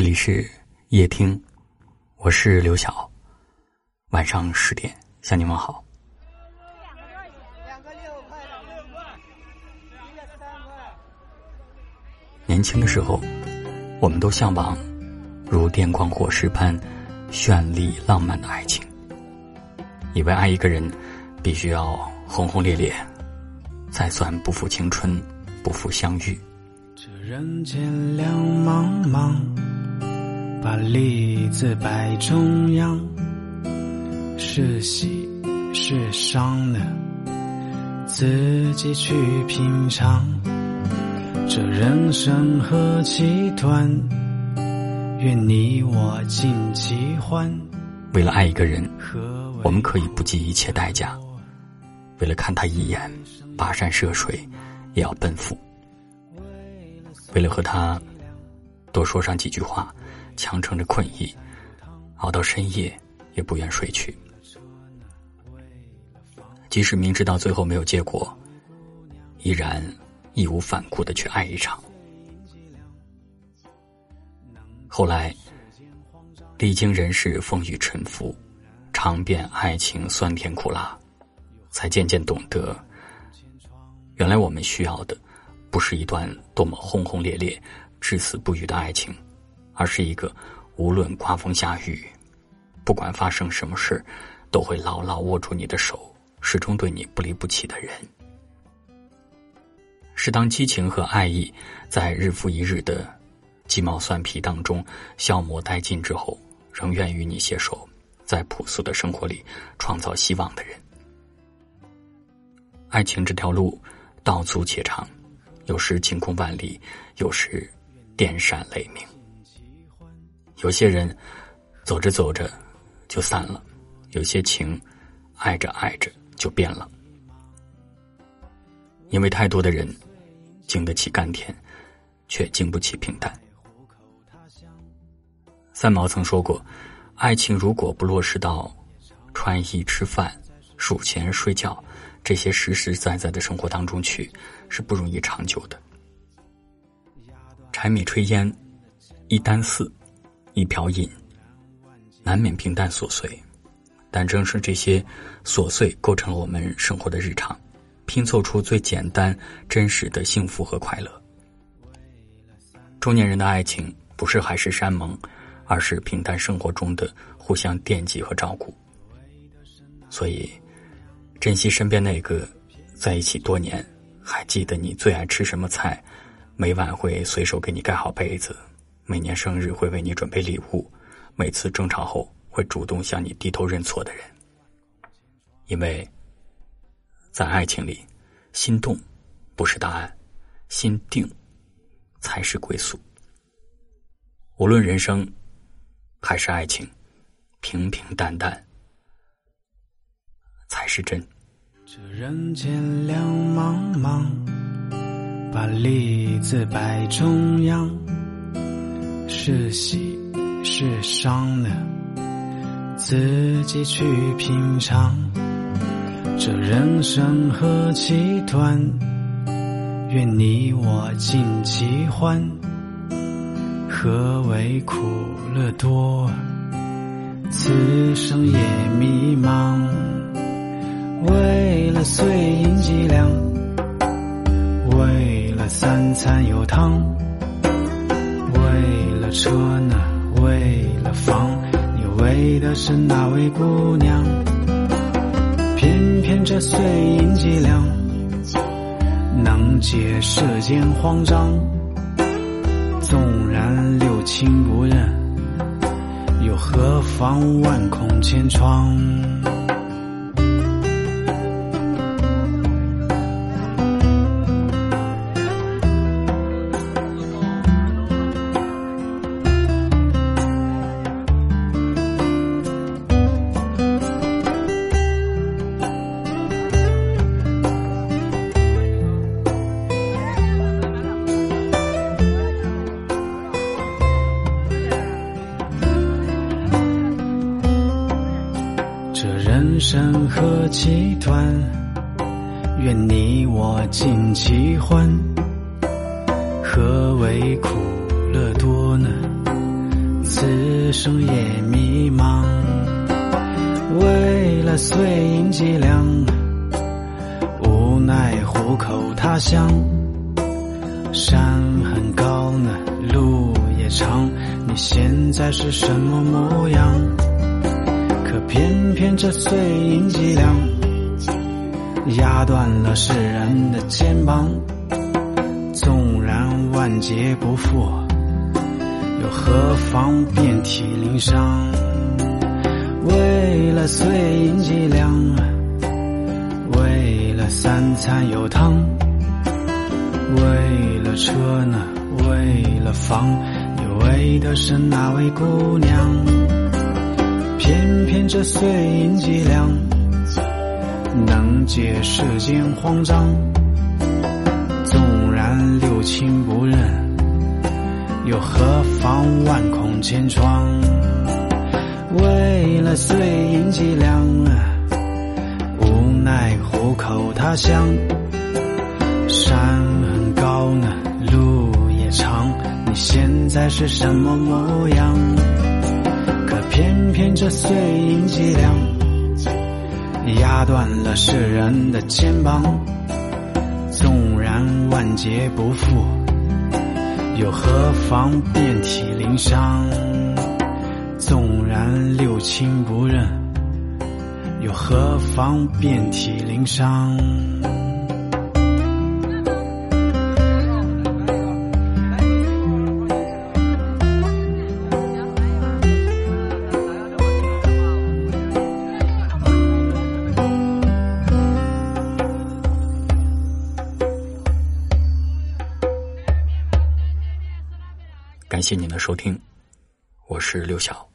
这里是夜听，我是刘晓。晚上十点向你问好。年轻的时候，我们都向往如电光火石般绚丽浪漫的爱情，以为爱一个人必须要轰轰烈烈，才算不负青春，不负相遇。这人间两茫茫。把梨子摆中央，是喜是伤呢？自己去品尝。这人生何其短，愿你我尽其欢。为了爱一个人，我们可以不计一切代价；为了看他一眼，跋山涉水也要奔赴；为了和他多说上几句话。强撑着困意，熬到深夜也不愿睡去。即使明知道最后没有结果，依然义无反顾的去爱一场。后来，历经人世风雨沉浮，尝遍爱情酸甜苦辣，才渐渐懂得，原来我们需要的，不是一段多么轰轰烈烈、至死不渝的爱情。而是一个无论刮风下雨，不管发生什么事，都会牢牢握住你的手，始终对你不离不弃的人。是当激情和爱意在日复一日的鸡毛蒜皮当中消磨殆尽之后，仍愿与你携手，在朴素的生活里创造希望的人。爱情这条路道阻且长，有时晴空万里，有时电闪雷鸣。有些人走着走着就散了，有些情爱着爱着就变了。因为太多的人经得起甘甜，却经不起平淡。三毛曾说过：“爱情如果不落实到穿衣、吃饭、数钱、睡觉这些实实在在的生活当中去，是不容易长久的。”柴米炊烟，一箪食。一瓢饮，难免平淡琐碎，但正是这些琐碎构成了我们生活的日常，拼凑出最简单真实的幸福和快乐。中年人的爱情不是海誓山盟，而是平淡生活中的互相惦记和照顾。所以，珍惜身边那个在一起多年还记得你最爱吃什么菜，每晚会随手给你盖好被子。每年生日会为你准备礼物，每次争吵后会主动向你低头认错的人，因为，在爱情里，心动不是答案，心定才是归宿。无论人生还是爱情，平平淡淡才是真。这人间两茫茫，把梨子摆中央。是喜是伤呢？自己去品尝。这人生何其短，愿你我尽其欢。何为苦乐多？此生也迷茫。为了碎银几两，为了三餐有汤。车呢？为了房，你为的是哪位姑娘？偏偏这碎银几两，能解世间慌张。纵然六亲不认，又何妨万孔千疮？生何其短，愿你我尽其欢。何为苦乐多呢？此生也迷茫。为了碎银几两，无奈虎口他乡。山很高呢，路也长，你现在是什么模样？偏偏这碎银几两，压断了世人的肩膀。纵然万劫不复，又何妨遍体鳞伤？为了碎银几两，为了三餐有汤，为了车呢，为了房，你为的是哪位姑娘？偏偏这碎银几两，能解世间慌张。纵然六亲不认，又何妨万孔千疮？为了碎银几两，无奈虎口他乡。山很高呢，路也长，你现在是什么模样？偏偏这碎银几两，压断了世人的肩膀。纵然万劫不复，又何妨遍体鳞伤？纵然六亲不认，又何妨遍体鳞伤？感谢您的收听，我是刘晓。